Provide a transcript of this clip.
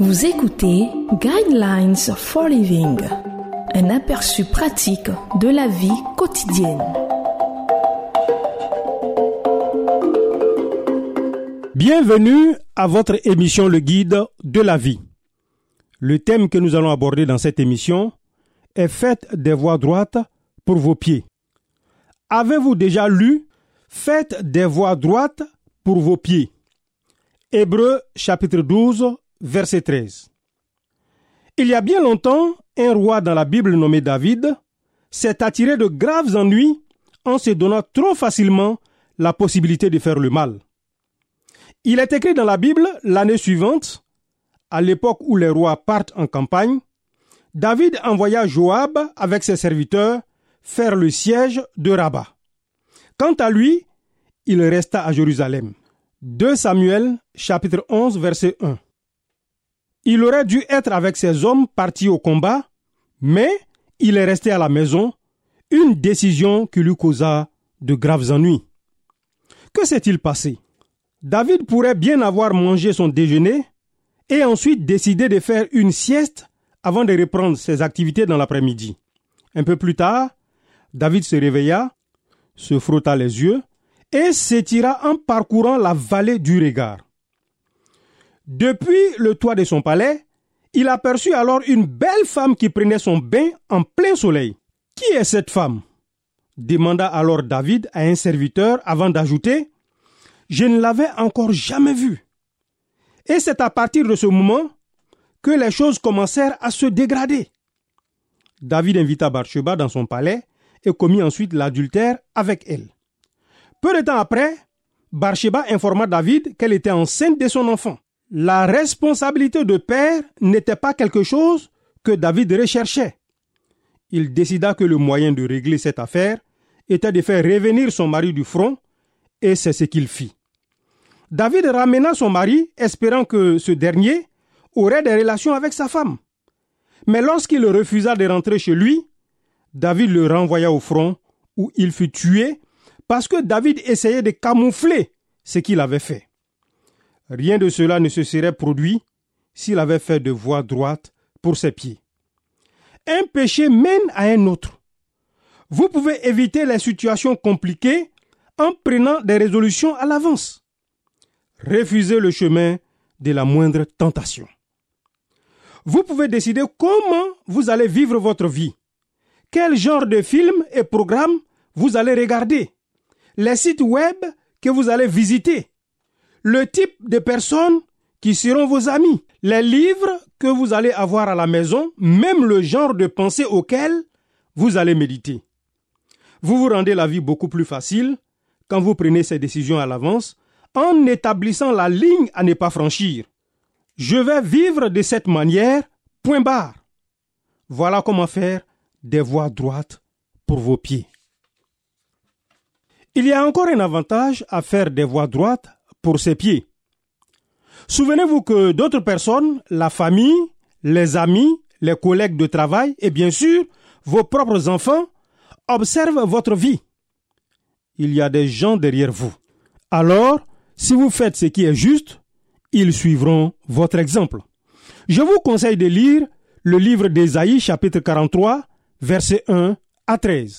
Vous écoutez Guidelines for Living, un aperçu pratique de la vie quotidienne. Bienvenue à votre émission Le Guide de la vie. Le thème que nous allons aborder dans cette émission est Faites des voies droites pour vos pieds. Avez-vous déjà lu Faites des voies droites pour vos pieds Hébreu chapitre 12 verset 13. Il y a bien longtemps, un roi dans la Bible nommé David s'est attiré de graves ennuis en se donnant trop facilement la possibilité de faire le mal. Il est écrit dans la Bible l'année suivante, à l'époque où les rois partent en campagne, David envoya Joab avec ses serviteurs faire le siège de Rabat. Quant à lui, il resta à Jérusalem. 2 Samuel chapitre 11 verset 1. Il aurait dû être avec ses hommes partis au combat, mais il est resté à la maison, une décision qui lui causa de graves ennuis. Que s'est-il passé? David pourrait bien avoir mangé son déjeuner et ensuite décider de faire une sieste avant de reprendre ses activités dans l'après-midi. Un peu plus tard, David se réveilla, se frotta les yeux et s'étira en parcourant la vallée du regard. Depuis le toit de son palais, il aperçut alors une belle femme qui prenait son bain en plein soleil. Qui est cette femme? demanda alors David à un serviteur avant d'ajouter Je ne l'avais encore jamais vue. Et c'est à partir de ce moment que les choses commencèrent à se dégrader. David invita Bathsheba dans son palais et commit ensuite l'adultère avec elle. Peu de temps après, Bathsheba informa David qu'elle était enceinte de son enfant la responsabilité de père n'était pas quelque chose que David recherchait. Il décida que le moyen de régler cette affaire était de faire revenir son mari du front, et c'est ce qu'il fit. David ramena son mari, espérant que ce dernier aurait des relations avec sa femme. Mais lorsqu'il refusa de rentrer chez lui, David le renvoya au front, où il fut tué, parce que David essayait de camoufler ce qu'il avait fait. Rien de cela ne se serait produit s'il avait fait de voie droite pour ses pieds. Un péché mène à un autre. Vous pouvez éviter les situations compliquées en prenant des résolutions à l'avance. Refusez le chemin de la moindre tentation. Vous pouvez décider comment vous allez vivre votre vie, quel genre de film et programme vous allez regarder, les sites web que vous allez visiter, le type de personnes qui seront vos amis, les livres que vous allez avoir à la maison, même le genre de pensée auquel vous allez méditer. Vous vous rendez la vie beaucoup plus facile quand vous prenez ces décisions à l'avance en établissant la ligne à ne pas franchir. Je vais vivre de cette manière, point barre. Voilà comment faire des voies droites pour vos pieds. Il y a encore un avantage à faire des voies droites pour ses pieds. Souvenez-vous que d'autres personnes, la famille, les amis, les collègues de travail et bien sûr vos propres enfants observent votre vie. Il y a des gens derrière vous. Alors, si vous faites ce qui est juste, ils suivront votre exemple. Je vous conseille de lire le livre d'Ésaïe chapitre 43 versets 1 à 13.